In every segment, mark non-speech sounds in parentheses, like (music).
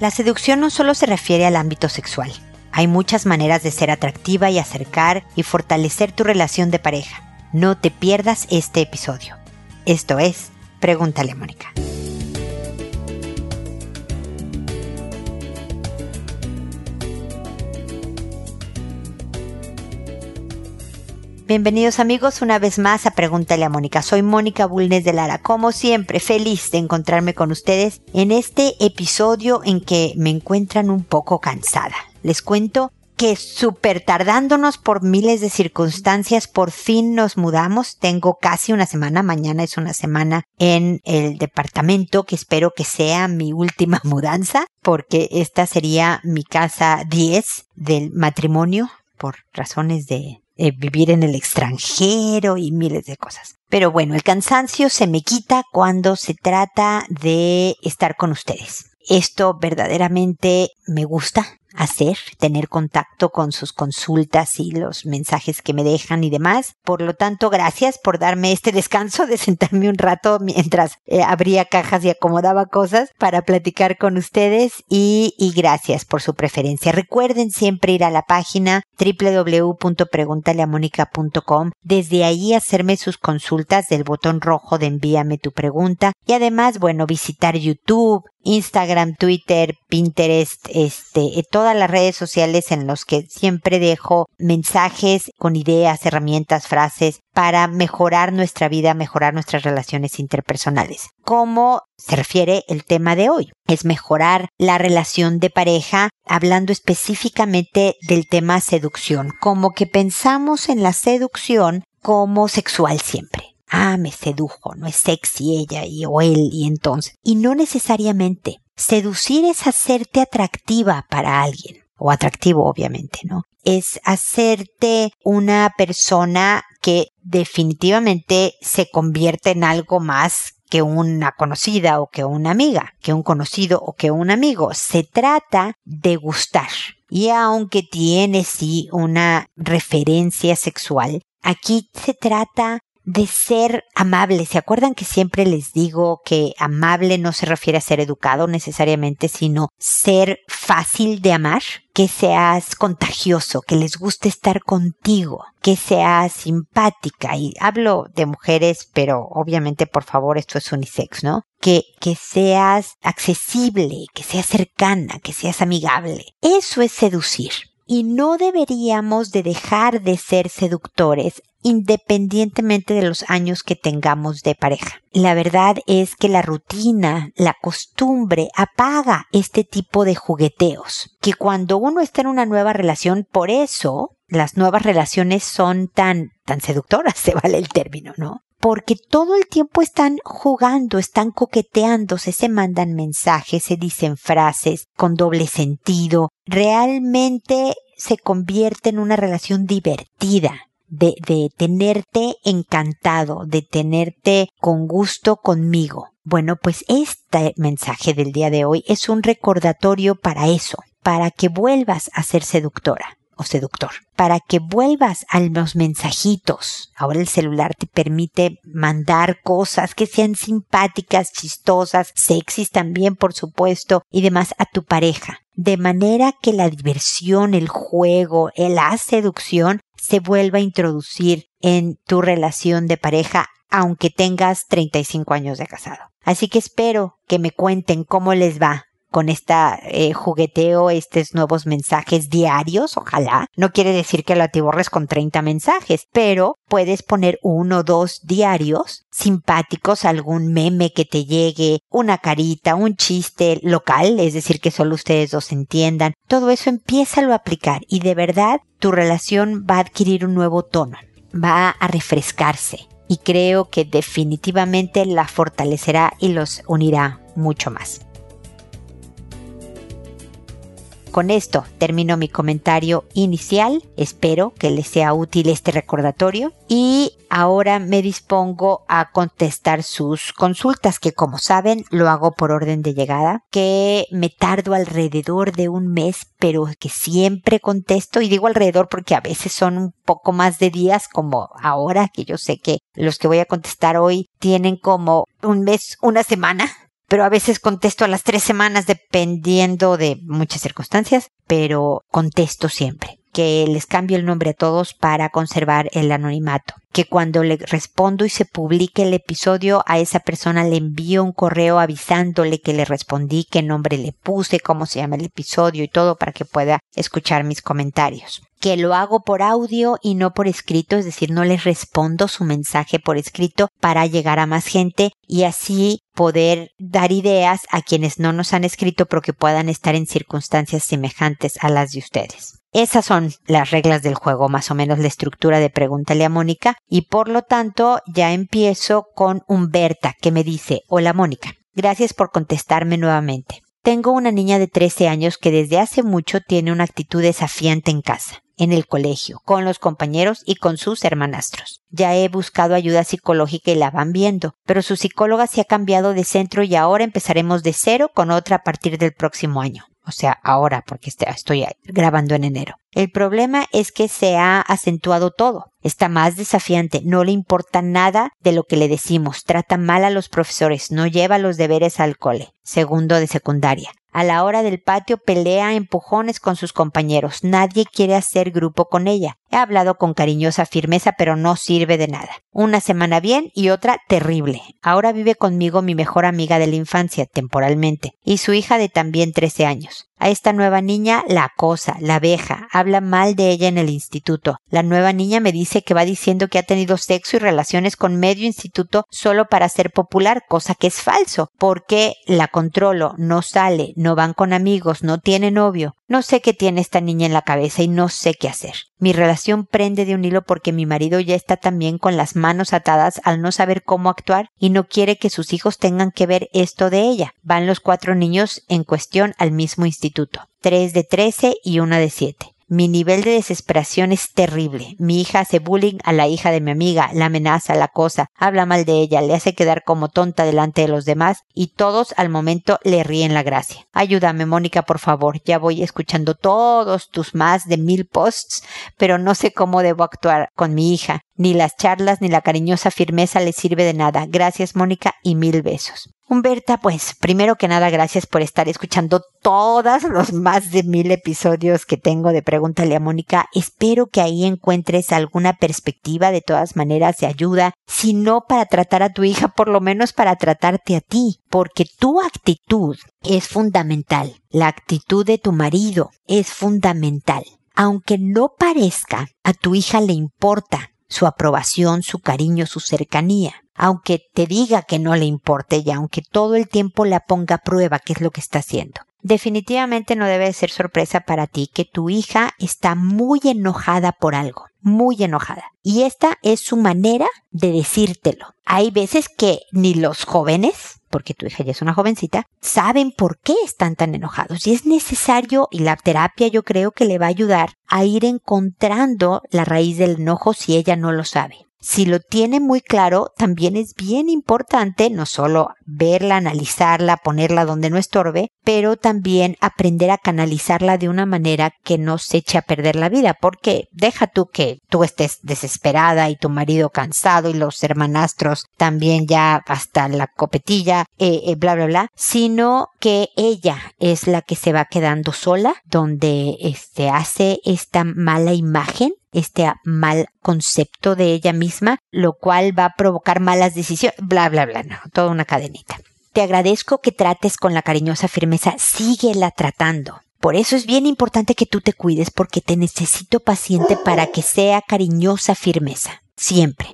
La seducción no solo se refiere al ámbito sexual. Hay muchas maneras de ser atractiva y acercar y fortalecer tu relación de pareja. No te pierdas este episodio. Esto es, pregúntale Mónica. Bienvenidos amigos una vez más a Pregúntale a Mónica. Soy Mónica Bulnes de Lara. Como siempre, feliz de encontrarme con ustedes en este episodio en que me encuentran un poco cansada. Les cuento que súper tardándonos por miles de circunstancias, por fin nos mudamos. Tengo casi una semana, mañana es una semana en el departamento que espero que sea mi última (laughs) mudanza, porque esta sería mi casa 10 del matrimonio por razones de eh, vivir en el extranjero y miles de cosas. Pero bueno, el cansancio se me quita cuando se trata de estar con ustedes. Esto verdaderamente me gusta, hacer, tener contacto con sus consultas y los mensajes que me dejan y demás. Por lo tanto, gracias por darme este descanso de sentarme un rato mientras eh, abría cajas y acomodaba cosas para platicar con ustedes y, y gracias por su preferencia. Recuerden siempre ir a la página www.preguntaleamónica.com. Desde ahí hacerme sus consultas del botón rojo de envíame tu pregunta y además, bueno, visitar YouTube, Instagram, Twitter, Pinterest, este, eh, todas las redes sociales en los que siempre dejo mensajes con ideas, herramientas, frases para mejorar nuestra vida, mejorar nuestras relaciones interpersonales. ¿Cómo se refiere el tema de hoy? Es mejorar la relación de pareja hablando específicamente del tema seducción, como que pensamos en la seducción como sexual siempre ah, me sedujo, no es sexy ella y o él y entonces. Y no necesariamente. Seducir es hacerte atractiva para alguien, o atractivo obviamente, ¿no? Es hacerte una persona que definitivamente se convierte en algo más que una conocida o que una amiga, que un conocido o que un amigo. Se trata de gustar. Y aunque tiene sí una referencia sexual, aquí se trata de ser amable. ¿Se acuerdan que siempre les digo que amable no se refiere a ser educado necesariamente, sino ser fácil de amar? Que seas contagioso, que les guste estar contigo, que seas simpática. Y hablo de mujeres, pero obviamente por favor esto es unisex, ¿no? Que, que seas accesible, que seas cercana, que seas amigable. Eso es seducir y no deberíamos de dejar de ser seductores independientemente de los años que tengamos de pareja. La verdad es que la rutina, la costumbre apaga este tipo de jugueteos, que cuando uno está en una nueva relación, por eso las nuevas relaciones son tan, tan seductoras, (laughs) se vale el término, ¿no? Porque todo el tiempo están jugando, están coqueteándose, se mandan mensajes, se dicen frases con doble sentido. Realmente se convierte en una relación divertida de, de tenerte encantado, de tenerte con gusto conmigo. Bueno, pues este mensaje del día de hoy es un recordatorio para eso, para que vuelvas a ser seductora o seductor, para que vuelvas a los mensajitos. Ahora el celular te permite mandar cosas que sean simpáticas, chistosas, sexys también, por supuesto, y demás a tu pareja. De manera que la diversión, el juego, la seducción se vuelva a introducir en tu relación de pareja aunque tengas 35 años de casado. Así que espero que me cuenten cómo les va con esta eh, jugueteo, estos nuevos mensajes diarios, ojalá. No quiere decir que lo atiborres con 30 mensajes, pero puedes poner uno o dos diarios simpáticos, algún meme que te llegue, una carita, un chiste local, es decir, que solo ustedes dos entiendan. Todo eso empieza a aplicar y de verdad tu relación va a adquirir un nuevo tono, va a refrescarse y creo que definitivamente la fortalecerá y los unirá mucho más. Con esto. Termino mi comentario inicial. Espero que les sea útil este recordatorio. Y ahora me dispongo a contestar sus consultas que como saben lo hago por orden de llegada, que me tardo alrededor de un mes pero que siempre contesto. Y digo alrededor porque a veces son un poco más de días como ahora que yo sé que los que voy a contestar hoy tienen como un mes, una semana pero a veces contesto a las tres semanas dependiendo de muchas circunstancias, pero contesto siempre que les cambio el nombre a todos para conservar el anonimato. Que cuando le respondo y se publique el episodio, a esa persona le envío un correo avisándole que le respondí, qué nombre le puse, cómo se llama el episodio y todo para que pueda escuchar mis comentarios. Que lo hago por audio y no por escrito, es decir, no les respondo su mensaje por escrito para llegar a más gente y así poder dar ideas a quienes no nos han escrito pero que puedan estar en circunstancias semejantes a las de ustedes. Esas son las reglas del juego, más o menos la estructura de Pregúntale a Mónica, y por lo tanto ya empiezo con Humberta, que me dice, Hola Mónica, gracias por contestarme nuevamente. Tengo una niña de 13 años que desde hace mucho tiene una actitud desafiante en casa, en el colegio, con los compañeros y con sus hermanastros. Ya he buscado ayuda psicológica y la van viendo, pero su psicóloga se ha cambiado de centro y ahora empezaremos de cero con otra a partir del próximo año o sea, ahora porque este, estoy grabando en enero. El problema es que se ha acentuado todo. Está más desafiante, no le importa nada de lo que le decimos, trata mal a los profesores, no lleva los deberes al cole, segundo de secundaria. A la hora del patio pelea empujones con sus compañeros. Nadie quiere hacer grupo con ella. He hablado con cariñosa firmeza, pero no sirve de nada. Una semana bien y otra terrible. Ahora vive conmigo mi mejor amiga de la infancia, temporalmente, y su hija de también 13 años. A esta nueva niña la acosa, la abeja, habla mal de ella en el instituto. La nueva niña me dice que va diciendo que ha tenido sexo y relaciones con medio instituto solo para ser popular, cosa que es falso, porque la controlo, no sale, no van con amigos, no tiene novio. No sé qué tiene esta niña en la cabeza y no sé qué hacer. Mi relación prende de un hilo porque mi marido ya está también con las manos atadas al no saber cómo actuar y no quiere que sus hijos tengan que ver esto de ella. Van los cuatro niños en cuestión al mismo instituto, tres de trece y una de siete. Mi nivel de desesperación es terrible. Mi hija hace bullying a la hija de mi amiga, la amenaza, la cosa, habla mal de ella, le hace quedar como tonta delante de los demás y todos al momento le ríen la gracia. Ayúdame, Mónica, por favor. Ya voy escuchando todos tus más de mil posts, pero no sé cómo debo actuar con mi hija. Ni las charlas ni la cariñosa firmeza le sirve de nada. Gracias, Mónica, y mil besos. Humberta, pues primero que nada, gracias por estar escuchando todos los más de mil episodios que tengo de Pregúntale a Mónica. Espero que ahí encuentres alguna perspectiva, de todas maneras, de ayuda, si no para tratar a tu hija, por lo menos para tratarte a ti, porque tu actitud es fundamental. La actitud de tu marido es fundamental. Aunque no parezca, a tu hija le importa su aprobación, su cariño, su cercanía aunque te diga que no le importe y aunque todo el tiempo la ponga a prueba qué es lo que está haciendo. Definitivamente no debe ser sorpresa para ti que tu hija está muy enojada por algo, muy enojada. Y esta es su manera de decírtelo. Hay veces que ni los jóvenes, porque tu hija ya es una jovencita, saben por qué están tan enojados. Y es necesario, y la terapia yo creo que le va a ayudar a ir encontrando la raíz del enojo si ella no lo sabe. Si lo tiene muy claro, también es bien importante no solo verla, analizarla, ponerla donde no estorbe, pero también aprender a canalizarla de una manera que no se eche a perder la vida, porque deja tú que tú estés desesperada y tu marido cansado y los hermanastros también ya hasta la copetilla, eh, eh, bla, bla, bla, sino que ella es la que se va quedando sola, donde este, hace esta mala imagen este mal concepto de ella misma, lo cual va a provocar malas decisiones, bla, bla, bla, no, toda una cadenita. Te agradezco que trates con la cariñosa firmeza, síguela tratando. Por eso es bien importante que tú te cuides porque te necesito paciente para que sea cariñosa firmeza, siempre.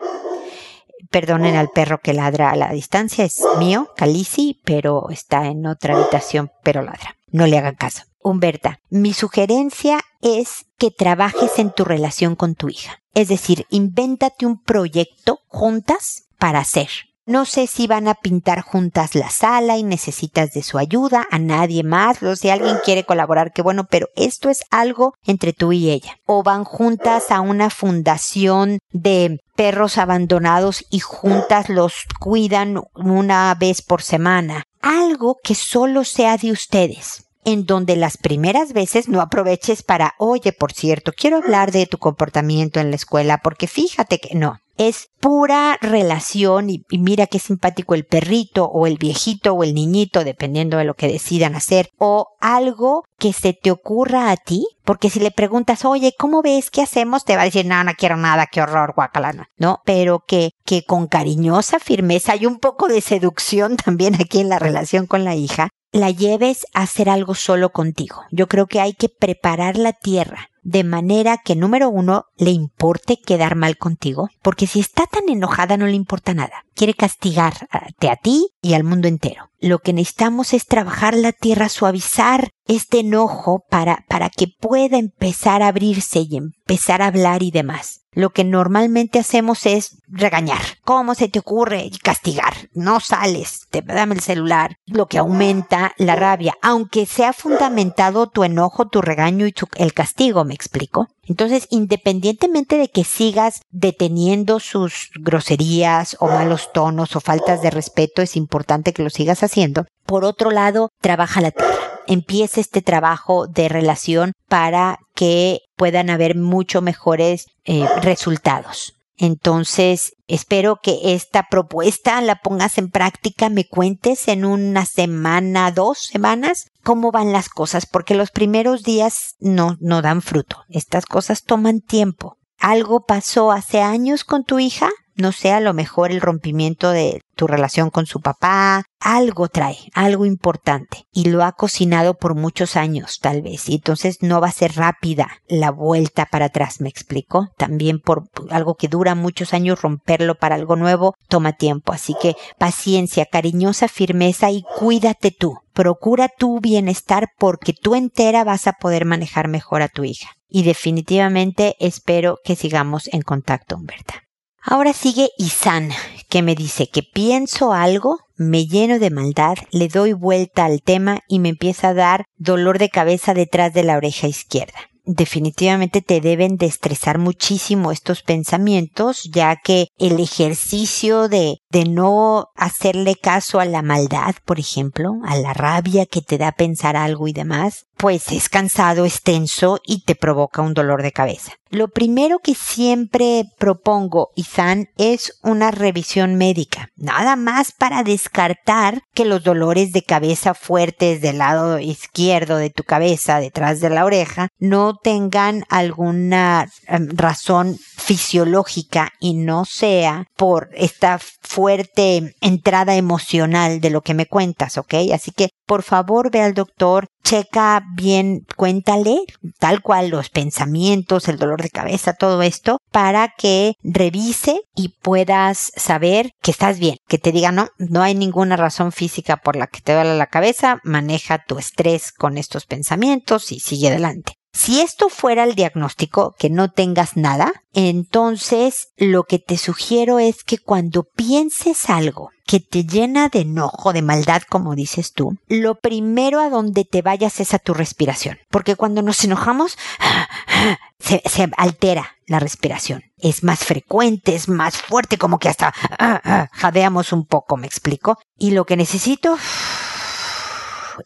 Perdonen al perro que ladra a la distancia, es mío, Calici, pero está en otra habitación, pero ladra. No le hagan caso. Humberta, mi sugerencia es que trabajes en tu relación con tu hija. Es decir, invéntate un proyecto juntas para hacer. No sé si van a pintar juntas la sala y necesitas de su ayuda, a nadie más, o si alguien quiere colaborar, qué bueno, pero esto es algo entre tú y ella. O van juntas a una fundación de perros abandonados y juntas los cuidan una vez por semana. Algo que solo sea de ustedes en donde las primeras veces no aproveches para, oye, por cierto, quiero hablar de tu comportamiento en la escuela, porque fíjate que no. es pura relación y, mira qué simpático el perrito o el viejito o el niñito, dependiendo de lo que decidan hacer, o algo que se te ocurra a ti, porque si le preguntas, oye, ¿cómo ves? ¿Qué hacemos? Te va a decir, no, no quiero nada, qué horror, guacalana, ¿no? Pero que, que con cariñosa firmeza y un poco de seducción también aquí en la relación con la hija, la lleves a hacer algo solo contigo. Yo creo que hay que preparar la tierra de manera que número uno le importe quedar mal contigo, porque si está tan enojada no le importa nada. Quiere castigarte a ti y al mundo entero. Lo que necesitamos es trabajar la tierra, suavizar este enojo para, para que pueda empezar a abrirse y empezar a hablar y demás. Lo que normalmente hacemos es regañar. ¿Cómo se te ocurre? Y castigar. No sales. Te dame el celular. Lo que aumenta la rabia. Aunque sea fundamentado tu enojo, tu regaño y el castigo, ¿me explico? Entonces, independientemente de que sigas deteniendo sus groserías o malos tonos o faltas de respeto, es importante que lo sigas haciendo. Por otro lado, trabaja la tierra. Empieza este trabajo de relación para que puedan haber mucho mejores eh, resultados. Entonces, espero que esta propuesta la pongas en práctica, me cuentes en una semana, dos semanas, cómo van las cosas, porque los primeros días no, no dan fruto. Estas cosas toman tiempo. ¿Algo pasó hace años con tu hija? No sé, a lo mejor el rompimiento de tu relación con su papá, algo trae, algo importante, y lo ha cocinado por muchos años, tal vez, y entonces no va a ser rápida la vuelta para atrás, ¿me explico? También por algo que dura muchos años, romperlo para algo nuevo toma tiempo, así que paciencia, cariñosa firmeza y cuídate tú. Procura tu bienestar porque tú entera vas a poder manejar mejor a tu hija. Y definitivamente espero que sigamos en contacto, Humberta. Ahora sigue Isan, que me dice que pienso algo, me lleno de maldad, le doy vuelta al tema y me empieza a dar dolor de cabeza detrás de la oreja izquierda. Definitivamente te deben de estresar muchísimo estos pensamientos, ya que el ejercicio de, de no hacerle caso a la maldad, por ejemplo, a la rabia que te da pensar algo y demás, pues es cansado, es tenso y te provoca un dolor de cabeza. Lo primero que siempre propongo, Izan, es una revisión médica, nada más para descartar que los dolores de cabeza fuertes del lado izquierdo de tu cabeza, detrás de la oreja, no tengan alguna em, razón fisiológica y no sea por esta fuerte entrada emocional de lo que me cuentas, ¿ok? Así que por favor ve al doctor, checa bien, cuéntale tal cual los pensamientos, el dolor de cabeza, todo esto, para que revise y puedas saber que estás bien, que te diga no, no hay ninguna razón física por la que te duele la cabeza, maneja tu estrés con estos pensamientos y sigue adelante. Si esto fuera el diagnóstico, que no tengas nada, entonces lo que te sugiero es que cuando pienses algo que te llena de enojo, de maldad, como dices tú, lo primero a donde te vayas es a tu respiración. Porque cuando nos enojamos, (gasps) se, altera la respiración. Es más frecuente, es más fuerte, como que hasta (gasps) jadeamos un poco, me explico. Y lo que necesito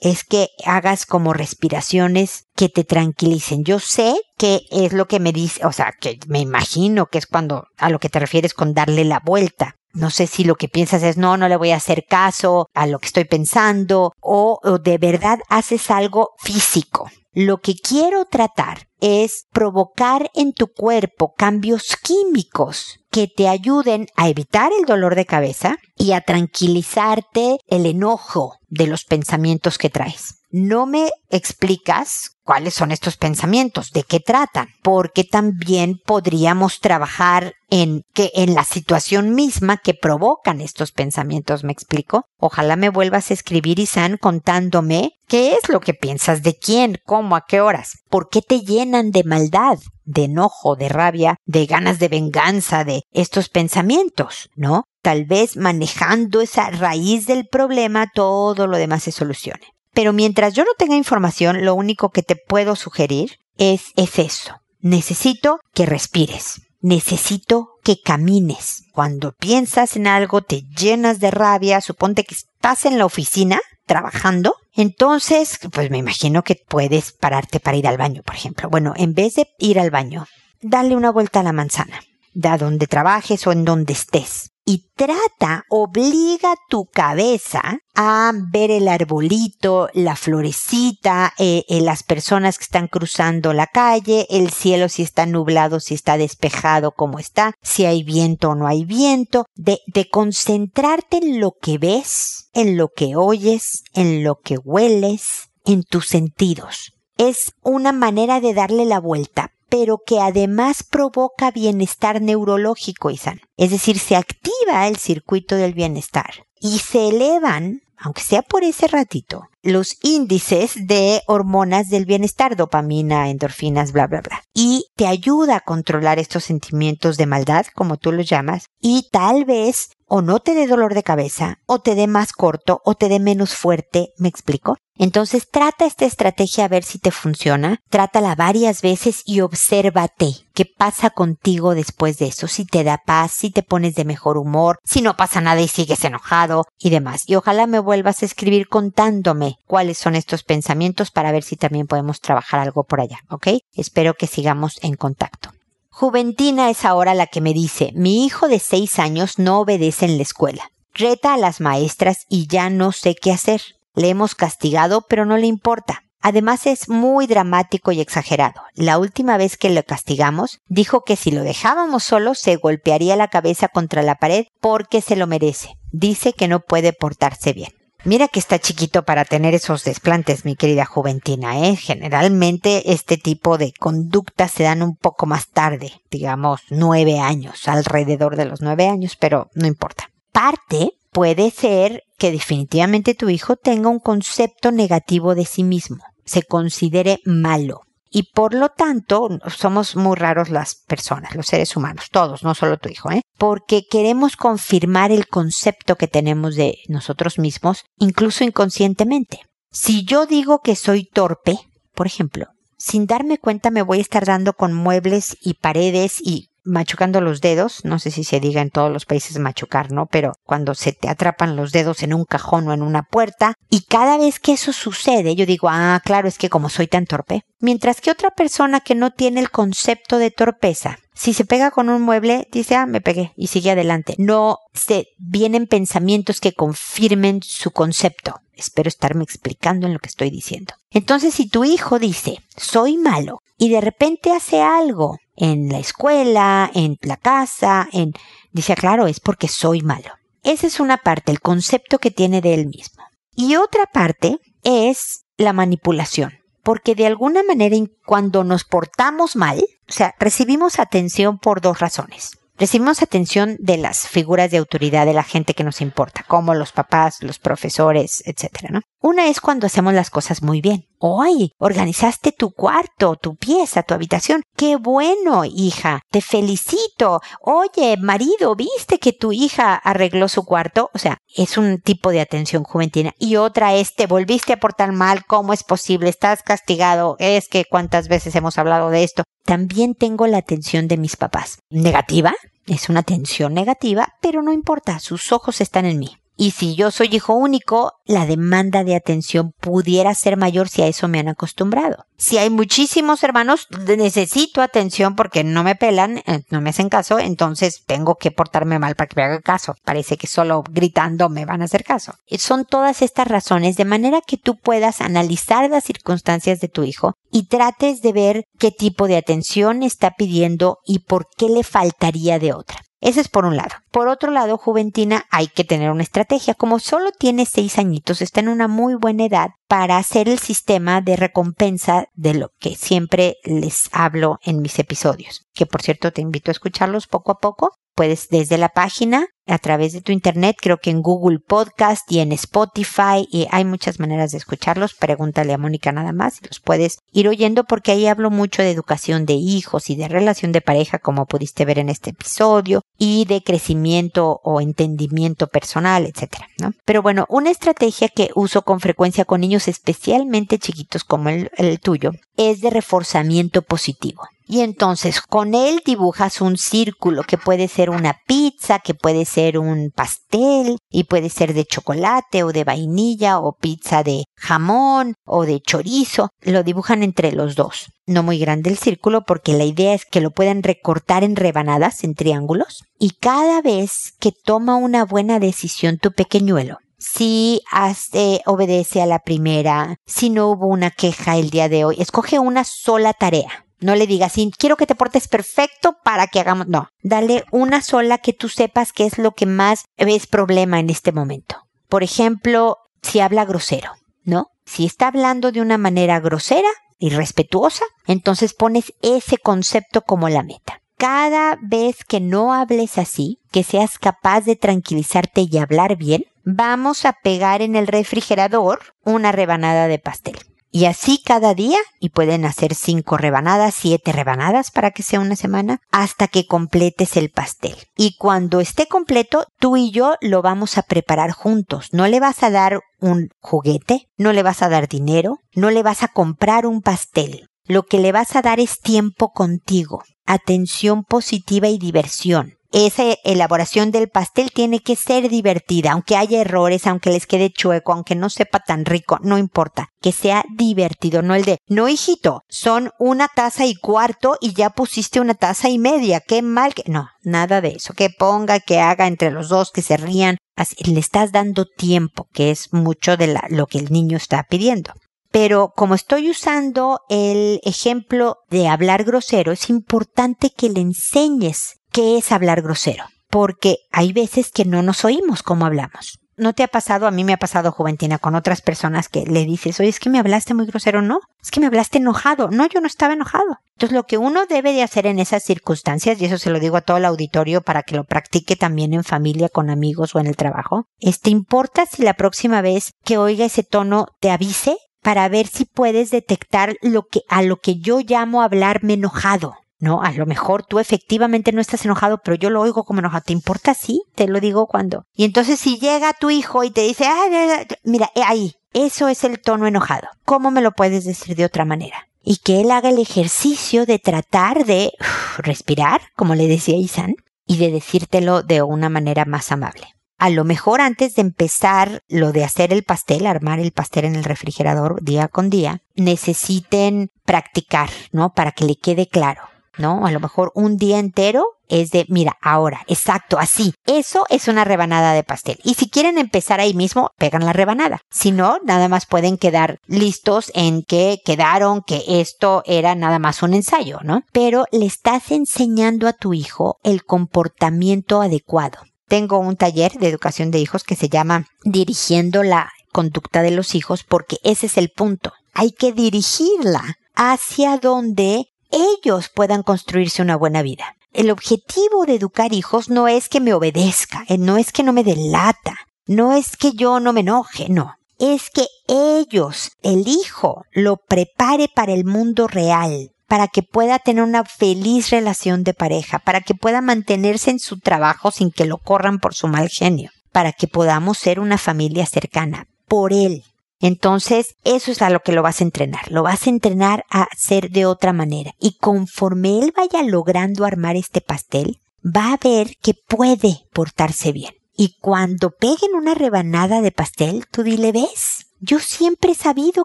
es que hagas como respiraciones que te tranquilicen. Yo sé que es lo que me dice, o sea, que me imagino que es cuando a lo que te refieres con darle la vuelta. No sé si lo que piensas es no, no le voy a hacer caso a lo que estoy pensando o, o de verdad haces algo físico. Lo que quiero tratar es provocar en tu cuerpo cambios químicos que te ayuden a evitar el dolor de cabeza y a tranquilizarte el enojo de los pensamientos que traes. No me explicas cuáles son estos pensamientos, de qué tratan, porque también podríamos trabajar en que en la situación misma que provocan estos pensamientos, ¿me explico? Ojalá me vuelvas a escribir Isan contándome qué es lo que piensas, de quién, cómo, a qué horas, por qué te llenan de maldad, de enojo, de rabia, de ganas de venganza, de estos pensamientos, ¿no? Tal vez manejando esa raíz del problema todo lo demás se solucione. Pero mientras yo no tenga información, lo único que te puedo sugerir es, es eso. Necesito que respires. Necesito que camines. Cuando piensas en algo, te llenas de rabia, suponte que estás en la oficina trabajando, entonces, pues me imagino que puedes pararte para ir al baño, por ejemplo. Bueno, en vez de ir al baño, dale una vuelta a la manzana. de donde trabajes o en donde estés y trata, obliga tu cabeza a ver el arbolito, la florecita, eh, eh, las personas que están cruzando la calle, el cielo si está nublado, si está despejado, cómo está, si hay viento o no hay viento, de, de concentrarte en lo que ves, en lo que oyes, en lo que hueles, en tus sentidos. Es una manera de darle la vuelta pero que además provoca bienestar neurológico, Isan. Es decir, se activa el circuito del bienestar y se elevan, aunque sea por ese ratito, los índices de hormonas del bienestar, dopamina, endorfinas, bla, bla, bla. Y te ayuda a controlar estos sentimientos de maldad, como tú los llamas, y tal vez o no te dé dolor de cabeza, o te dé más corto, o te dé menos fuerte, ¿me explico? Entonces trata esta estrategia a ver si te funciona, trátala varias veces y obsérvate qué pasa contigo después de eso, si te da paz, si te pones de mejor humor, si no pasa nada y sigues enojado y demás. Y ojalá me vuelvas a escribir contándome cuáles son estos pensamientos para ver si también podemos trabajar algo por allá, ¿ok? Espero que sigamos en contacto. Juventina es ahora la que me dice, mi hijo de seis años no obedece en la escuela. Reta a las maestras y ya no sé qué hacer. Le hemos castigado, pero no le importa. Además es muy dramático y exagerado. La última vez que lo castigamos, dijo que si lo dejábamos solo se golpearía la cabeza contra la pared porque se lo merece. Dice que no puede portarse bien. Mira que está chiquito para tener esos desplantes, mi querida Juventina, ¿eh? Generalmente este tipo de conductas se dan un poco más tarde, digamos nueve años, alrededor de los nueve años, pero no importa. Parte puede ser que definitivamente tu hijo tenga un concepto negativo de sí mismo, se considere malo, y por lo tanto somos muy raros las personas, los seres humanos, todos, no solo tu hijo, ¿eh? Porque queremos confirmar el concepto que tenemos de nosotros mismos, incluso inconscientemente. Si yo digo que soy torpe, por ejemplo, sin darme cuenta me voy a estar dando con muebles y paredes y machucando los dedos, no sé si se diga en todos los países machucar, ¿no? Pero cuando se te atrapan los dedos en un cajón o en una puerta, y cada vez que eso sucede, yo digo, ah, claro, es que como soy tan torpe. Mientras que otra persona que no tiene el concepto de torpeza, si se pega con un mueble, dice, ah, me pegué y sigue adelante. No se vienen pensamientos que confirmen su concepto. Espero estarme explicando en lo que estoy diciendo. Entonces, si tu hijo dice, soy malo, y de repente hace algo en la escuela, en la casa, en... Dice, claro, es porque soy malo. Esa es una parte, el concepto que tiene de él mismo. Y otra parte es la manipulación, porque de alguna manera cuando nos portamos mal, o sea, recibimos atención por dos razones. Recibimos atención de las figuras de autoridad de la gente que nos importa, como los papás, los profesores, etcétera, ¿no? Una es cuando hacemos las cosas muy bien. Hoy organizaste tu cuarto, tu pieza, tu habitación. ¡Qué bueno, hija! Te felicito. Oye, marido, ¿viste que tu hija arregló su cuarto? O sea, es un tipo de atención juventina. Y otra es, te volviste a portar mal. ¿Cómo es posible? Estás castigado. Es que cuántas veces hemos hablado de esto. También tengo la atención de mis papás. ¿Negativa? Es una atención negativa, pero no importa. Sus ojos están en mí. Y si yo soy hijo único, la demanda de atención pudiera ser mayor si a eso me han acostumbrado. Si hay muchísimos hermanos, necesito atención porque no me pelan, eh, no me hacen caso, entonces tengo que portarme mal para que me hagan caso. Parece que solo gritando me van a hacer caso. son todas estas razones de manera que tú puedas analizar las circunstancias de tu hijo y trates de ver qué tipo de atención está pidiendo y por qué le faltaría de otra. Ese es por un lado. Por otro lado, Juventina, hay que tener una estrategia. Como solo tiene seis añitos, está en una muy buena edad para hacer el sistema de recompensa de lo que siempre les hablo en mis episodios. Que por cierto te invito a escucharlos poco a poco. Puedes desde la página a través de tu internet, creo que en Google Podcast y en Spotify y hay muchas maneras de escucharlos. Pregúntale a Mónica nada más los puedes ir oyendo porque ahí hablo mucho de educación de hijos y de relación de pareja como pudiste ver en este episodio y de crecimiento o entendimiento personal, etcétera, ¿no? Pero bueno, una estrategia que uso con frecuencia con niños especialmente chiquitos como el tuyo es de reforzamiento positivo. Y entonces con él dibujas un círculo que puede ser una pizza, que puede ser un pastel y puede ser de chocolate o de vainilla o pizza de jamón o de chorizo. Lo dibujan entre los dos. No muy grande el círculo porque la idea es que lo puedan recortar en rebanadas, en triángulos. Y cada vez que toma una buena decisión tu pequeñuelo, si hace, obedece a la primera, si no hubo una queja el día de hoy, escoge una sola tarea. No le digas, quiero que te portes perfecto para que hagamos. No, dale una sola que tú sepas que es lo que más es problema en este momento. Por ejemplo, si habla grosero, ¿no? Si está hablando de una manera grosera y respetuosa, entonces pones ese concepto como la meta cada vez que no hables así, que seas capaz de tranquilizarte y hablar bien, vamos a pegar en el refrigerador una rebanada de pastel. Y así cada día, y pueden hacer cinco rebanadas, siete rebanadas para que sea una semana, hasta que completes el pastel. Y cuando esté completo, tú y yo lo vamos a preparar juntos. No le vas a dar un juguete, no le vas a dar dinero, no le vas a comprar un pastel. Lo que le vas a dar es tiempo contigo atención positiva y diversión. Esa elaboración del pastel tiene que ser divertida, aunque haya errores, aunque les quede chueco, aunque no sepa tan rico, no importa, que sea divertido, no el de, no hijito, son una taza y cuarto y ya pusiste una taza y media, qué mal que, no, nada de eso, que ponga, que haga entre los dos, que se rían, así, le estás dando tiempo, que es mucho de lo que el niño está pidiendo. Pero como estoy usando el ejemplo de hablar grosero, es importante que le enseñes qué es hablar grosero, porque hay veces que no nos oímos como hablamos. ¿No te ha pasado? A mí me ha pasado, Juventina, con otras personas que le dices, oye, es que me hablaste muy grosero. No, es que me hablaste enojado. No, yo no estaba enojado. Entonces, lo que uno debe de hacer en esas circunstancias, y eso se lo digo a todo el auditorio para que lo practique también en familia, con amigos o en el trabajo, es, ¿te importa si la próxima vez que oiga ese tono te avise? para ver si puedes detectar lo que a lo que yo llamo hablarme enojado. No, a lo mejor tú efectivamente no estás enojado, pero yo lo oigo como enojado. ¿Te importa? Sí, te lo digo cuando. Y entonces si llega tu hijo y te dice, ah, mira, eh, ahí, eso es el tono enojado. ¿Cómo me lo puedes decir de otra manera? Y que él haga el ejercicio de tratar de respirar, como le decía Isan, y de decírtelo de una manera más amable a lo mejor antes de empezar lo de hacer el pastel, armar el pastel en el refrigerador día con día, necesiten practicar, ¿no? Para que le quede claro, ¿no? A lo mejor un día entero es de, mira, ahora, exacto, así. Eso es una rebanada de pastel. Y si quieren empezar ahí mismo, pegan la rebanada. Si no, nada más pueden quedar listos en que quedaron, que esto era nada más un ensayo, ¿no? Pero le estás enseñando a tu hijo el comportamiento adecuado tengo un taller de educación de hijos que se llama Dirigiendo la conducta de los hijos porque ese es el punto. Hay que dirigirla hacia donde ellos puedan construirse una buena vida. El objetivo de educar hijos no es que me obedezca, eh, no es que no me delata, no es que yo no me enoje, no. Es que ellos, el hijo, lo prepare para el mundo real, para que pueda tener una feliz relación de pareja, para que pueda mantenerse en su trabajo sin que lo corran por su mal genio, para que podamos ser una familia cercana, por él. Entonces, eso es a lo que lo vas a entrenar. Lo vas a entrenar a ser de otra manera. Y conforme él vaya logrando armar este pastel, va a ver que puede portarse bien. Y cuando peguen una rebanada de pastel, tú dile, ves, yo siempre he sabido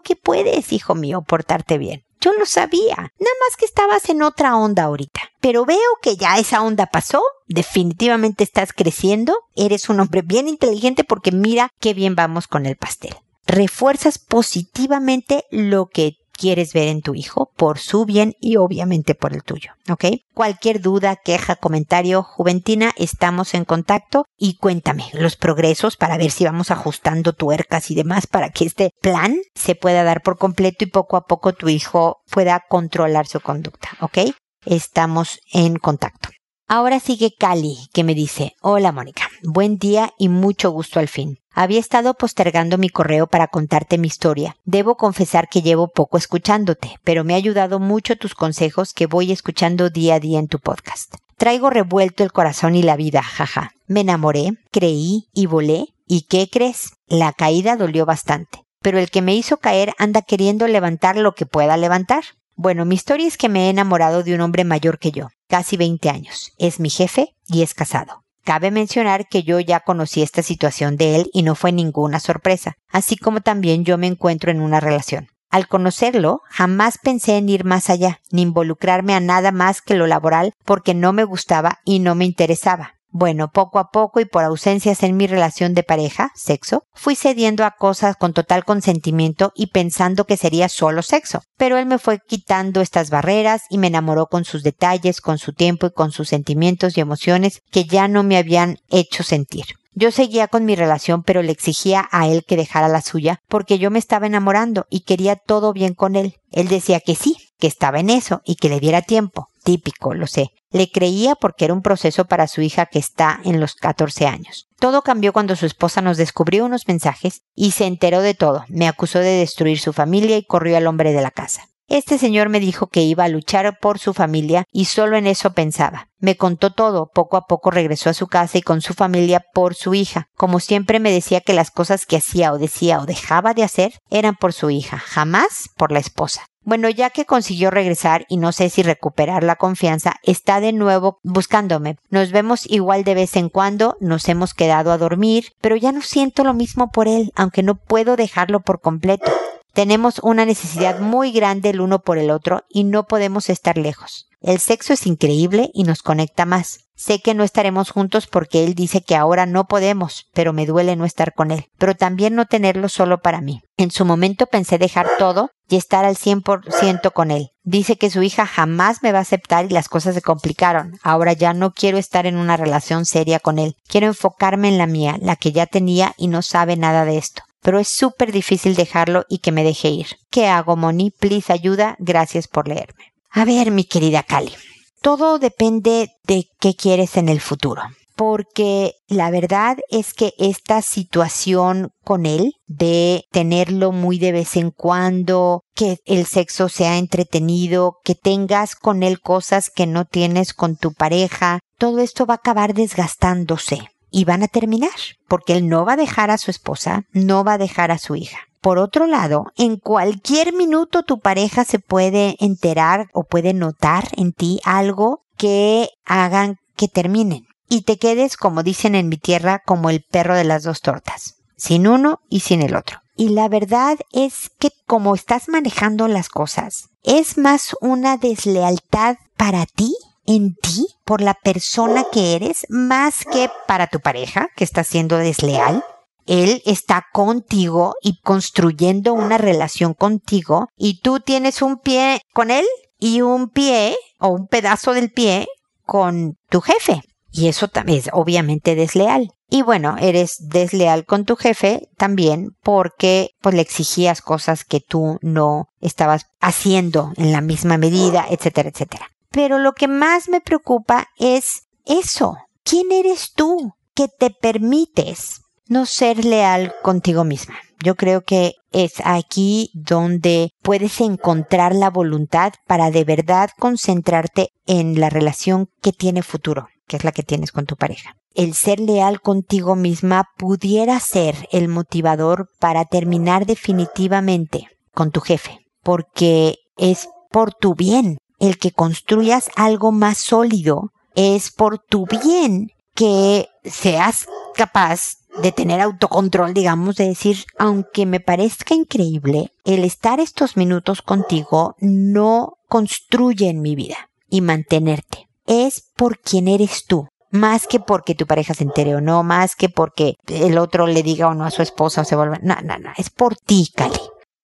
que puedes, hijo mío, portarte bien. Yo lo sabía, nada más que estabas en otra onda ahorita. Pero veo que ya esa onda pasó, definitivamente estás creciendo, eres un hombre bien inteligente porque mira qué bien vamos con el pastel. Refuerzas positivamente lo que quieres ver en tu hijo por su bien y obviamente por el tuyo, ¿ok? Cualquier duda, queja, comentario, Juventina, estamos en contacto y cuéntame los progresos para ver si vamos ajustando tuercas y demás para que este plan se pueda dar por completo y poco a poco tu hijo pueda controlar su conducta, ¿ok? Estamos en contacto. Ahora sigue Cali, que me dice, hola Mónica, buen día y mucho gusto al fin. Había estado postergando mi correo para contarte mi historia. Debo confesar que llevo poco escuchándote, pero me ha ayudado mucho tus consejos que voy escuchando día a día en tu podcast. Traigo revuelto el corazón y la vida, jaja. Me enamoré, creí y volé. ¿Y qué crees? La caída dolió bastante. Pero el que me hizo caer anda queriendo levantar lo que pueda levantar. Bueno, mi historia es que me he enamorado de un hombre mayor que yo, casi 20 años. Es mi jefe y es casado. Cabe mencionar que yo ya conocí esta situación de él y no fue ninguna sorpresa, así como también yo me encuentro en una relación. Al conocerlo, jamás pensé en ir más allá, ni involucrarme a nada más que lo laboral porque no me gustaba y no me interesaba. Bueno, poco a poco y por ausencias en mi relación de pareja, sexo, fui cediendo a cosas con total consentimiento y pensando que sería solo sexo. Pero él me fue quitando estas barreras y me enamoró con sus detalles, con su tiempo y con sus sentimientos y emociones que ya no me habían hecho sentir. Yo seguía con mi relación, pero le exigía a él que dejara la suya, porque yo me estaba enamorando y quería todo bien con él. Él decía que sí, que estaba en eso y que le diera tiempo. Típico, lo sé. Le creía porque era un proceso para su hija que está en los 14 años. Todo cambió cuando su esposa nos descubrió unos mensajes y se enteró de todo. Me acusó de destruir su familia y corrió al hombre de la casa. Este señor me dijo que iba a luchar por su familia y solo en eso pensaba. Me contó todo, poco a poco regresó a su casa y con su familia por su hija. Como siempre me decía que las cosas que hacía o decía o dejaba de hacer eran por su hija, jamás por la esposa. Bueno, ya que consiguió regresar y no sé si recuperar la confianza, está de nuevo buscándome. Nos vemos igual de vez en cuando, nos hemos quedado a dormir, pero ya no siento lo mismo por él, aunque no puedo dejarlo por completo. Tenemos una necesidad muy grande el uno por el otro y no podemos estar lejos. El sexo es increíble y nos conecta más. Sé que no estaremos juntos porque él dice que ahora no podemos, pero me duele no estar con él, pero también no tenerlo solo para mí. En su momento pensé dejar todo y estar al 100% con él. Dice que su hija jamás me va a aceptar y las cosas se complicaron. Ahora ya no quiero estar en una relación seria con él. Quiero enfocarme en la mía, la que ya tenía y no sabe nada de esto pero es súper difícil dejarlo y que me deje ir. ¿Qué hago, Moni? Please ayuda. Gracias por leerme. A ver, mi querida Cali. Todo depende de qué quieres en el futuro. Porque la verdad es que esta situación con él, de tenerlo muy de vez en cuando, que el sexo sea entretenido, que tengas con él cosas que no tienes con tu pareja, todo esto va a acabar desgastándose y van a terminar, porque él no va a dejar a su esposa, no va a dejar a su hija. Por otro lado, en cualquier minuto tu pareja se puede enterar o puede notar en ti algo que hagan que terminen y te quedes, como dicen en mi tierra, como el perro de las dos tortas, sin uno y sin el otro. Y la verdad es que como estás manejando las cosas, es más una deslealtad para ti en ti por la persona que eres más que para tu pareja que está siendo desleal. Él está contigo y construyendo una relación contigo y tú tienes un pie con él y un pie o un pedazo del pie con tu jefe. Y eso también es obviamente desleal. Y bueno, eres desleal con tu jefe también porque pues le exigías cosas que tú no estabas haciendo en la misma medida, etcétera, etcétera. Pero lo que más me preocupa es eso. ¿Quién eres tú que te permites no ser leal contigo misma? Yo creo que es aquí donde puedes encontrar la voluntad para de verdad concentrarte en la relación que tiene futuro, que es la que tienes con tu pareja. El ser leal contigo misma pudiera ser el motivador para terminar definitivamente con tu jefe, porque es por tu bien, el que construyas algo más sólido es por tu bien que seas capaz de tener autocontrol, digamos, de decir, aunque me parezca increíble, el estar estos minutos contigo no construye en mi vida y mantenerte. Es por quien eres tú, más que porque tu pareja se entere o no, más que porque el otro le diga o no a su esposa o se vuelva. No, no, no, es por ti, Cali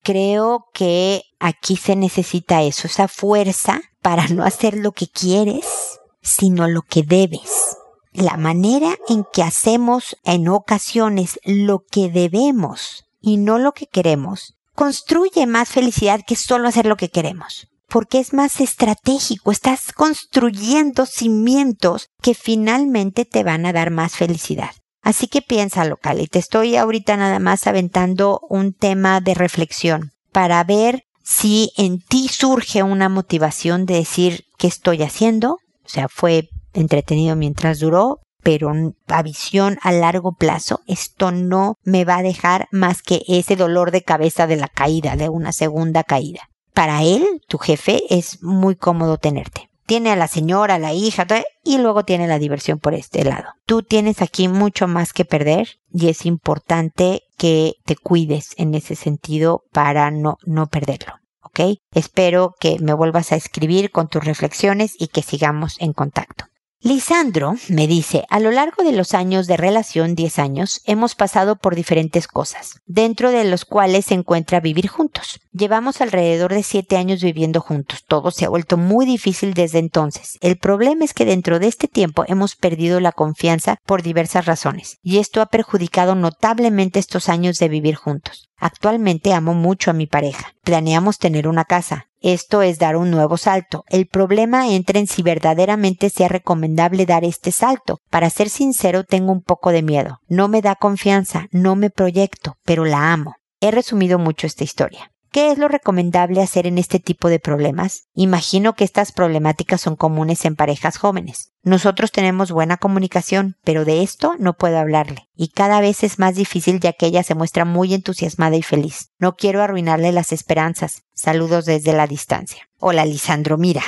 creo que aquí se necesita eso, esa fuerza para no hacer lo que quieres, sino lo que debes. La manera en que hacemos en ocasiones lo que debemos y no lo que queremos, construye más felicidad que solo hacer lo que queremos. Porque es más estratégico, estás construyendo cimientos que finalmente te van a dar más felicidad. Así que piensa local y te estoy ahorita nada más aventando un tema de reflexión para ver si en ti surge una motivación de decir qué estoy haciendo. O sea, fue entretenido mientras duró, pero a visión a largo plazo esto no me va a dejar más que ese dolor de cabeza de la caída, de una segunda caída. para él, tu jefe, es muy cómodo tenerte. Tiene a la señora, a la hija, y luego tiene la diversión por este lado. Tú tienes aquí mucho más que perder y es importante que te cuides en ese sentido para no, no perderlo. ¿Ok? Espero que me vuelvas a escribir con tus reflexiones y que sigamos en contacto. Lisandro me dice, a lo largo de los años de relación, 10 años, hemos pasado por diferentes cosas, dentro de los cuales se encuentra vivir juntos. Llevamos alrededor de 7 años viviendo juntos, todo se ha vuelto muy difícil desde entonces. El problema es que dentro de este tiempo hemos perdido la confianza por diversas razones, y esto ha perjudicado notablemente estos años de vivir juntos. Actualmente amo mucho a mi pareja. Planeamos tener una casa. Esto es dar un nuevo salto. El problema entra en si verdaderamente sea recomendable dar este salto. Para ser sincero, tengo un poco de miedo. No me da confianza, no me proyecto, pero la amo. He resumido mucho esta historia. ¿Qué es lo recomendable hacer en este tipo de problemas? Imagino que estas problemáticas son comunes en parejas jóvenes. Nosotros tenemos buena comunicación, pero de esto no puedo hablarle. Y cada vez es más difícil ya que ella se muestra muy entusiasmada y feliz. No quiero arruinarle las esperanzas. Saludos desde la distancia. Hola, Lisandro. Mira,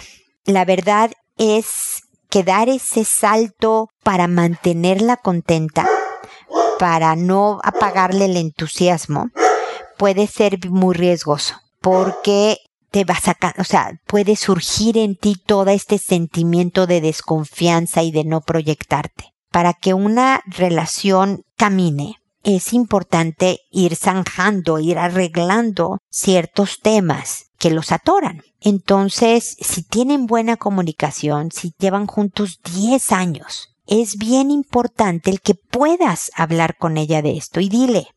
la verdad es que dar ese salto para mantenerla contenta, para no apagarle el entusiasmo, puede ser muy riesgoso porque te va a o sea, puede surgir en ti todo este sentimiento de desconfianza y de no proyectarte. Para que una relación camine, es importante ir zanjando, ir arreglando ciertos temas que los atoran. Entonces, si tienen buena comunicación, si llevan juntos 10 años, es bien importante el que puedas hablar con ella de esto y dile,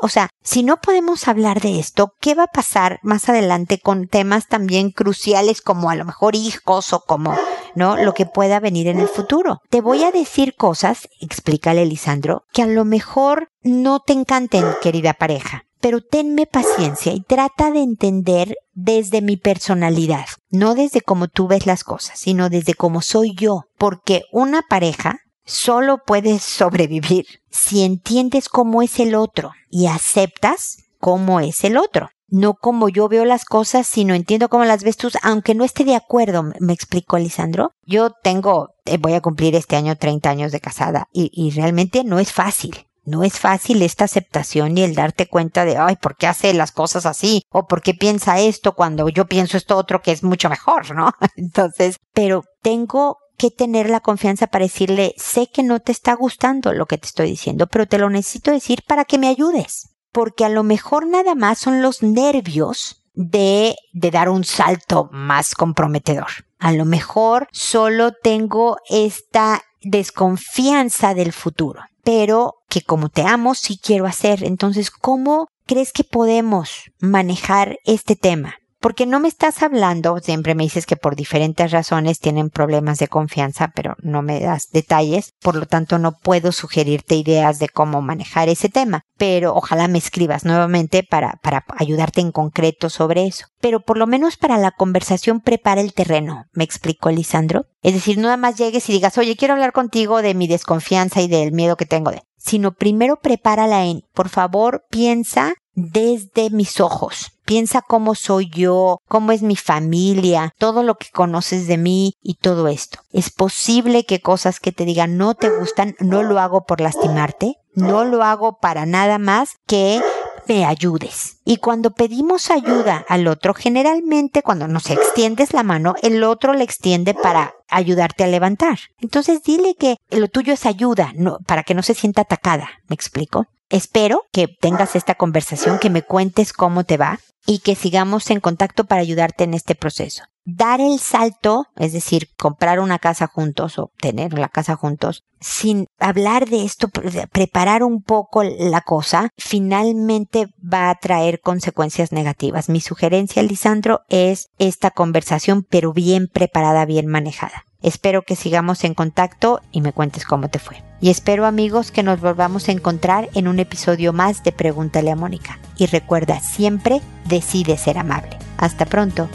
o sea, si no podemos hablar de esto, ¿qué va a pasar más adelante con temas también cruciales como a lo mejor hijos o como, ¿no? Lo que pueda venir en el futuro. Te voy a decir cosas, explícale Lisandro, que a lo mejor no te encanten, querida pareja. Pero tenme paciencia y trata de entender desde mi personalidad, no desde cómo tú ves las cosas, sino desde cómo soy yo, porque una pareja solo puedes sobrevivir si entiendes cómo es el otro y aceptas cómo es el otro. No como yo veo las cosas, sino entiendo cómo las ves tú, aunque no esté de acuerdo, me explicó Lisandro. Yo tengo, eh, voy a cumplir este año 30 años de casada y, y realmente no es fácil. No es fácil esta aceptación y el darte cuenta de, ay, ¿por qué hace las cosas así? O ¿por qué piensa esto cuando yo pienso esto otro que es mucho mejor, (laughs) ¿no? Entonces, pero tengo que tener la confianza para decirle, sé que no te está gustando lo que te estoy diciendo, pero te lo necesito decir para que me ayudes. Porque a lo mejor nada más son los nervios de, de dar un salto más comprometedor. A lo mejor solo tengo esta desconfianza del futuro, pero que como te amo, sí quiero hacer. Entonces, ¿cómo crees que podemos manejar este tema? Porque no me estás hablando, siempre me dices que por diferentes razones tienen problemas de confianza, pero no me das detalles, por lo tanto no puedo sugerirte ideas de cómo manejar ese tema, pero ojalá me escribas nuevamente para, para ayudarte en concreto sobre eso. Pero por lo menos para la conversación prepara el terreno, me explicó Lisandro. Es decir, nada más llegues y digas, oye, quiero hablar contigo de mi desconfianza y del miedo que tengo de, sino primero prepárala en, por favor, piensa desde mis ojos. Piensa cómo soy yo, cómo es mi familia, todo lo que conoces de mí y todo esto. Es posible que cosas que te digan no te gustan, no lo hago por lastimarte, no lo hago para nada más que me ayudes. Y cuando pedimos ayuda al otro, generalmente cuando nos extiendes la mano, el otro le extiende para ayudarte a levantar. Entonces dile que lo tuyo es ayuda, no, para que no se sienta atacada. ¿Me explico? Espero que tengas esta conversación, que me cuentes cómo te va y que sigamos en contacto para ayudarte en este proceso. Dar el salto, es decir, comprar una casa juntos o tener la casa juntos, sin hablar de esto, preparar un poco la cosa, finalmente va a traer consecuencias negativas. Mi sugerencia, Lisandro, es esta conversación, pero bien preparada, bien manejada. Espero que sigamos en contacto y me cuentes cómo te fue. Y espero amigos que nos volvamos a encontrar en un episodio más de Pregúntale a Mónica. Y recuerda, siempre decide ser amable. Hasta pronto.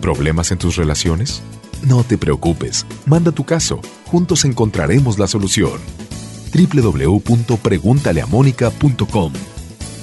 ¿Problemas en tus relaciones? No te preocupes, manda tu caso, juntos encontraremos la solución www.preguntaleamónica.com.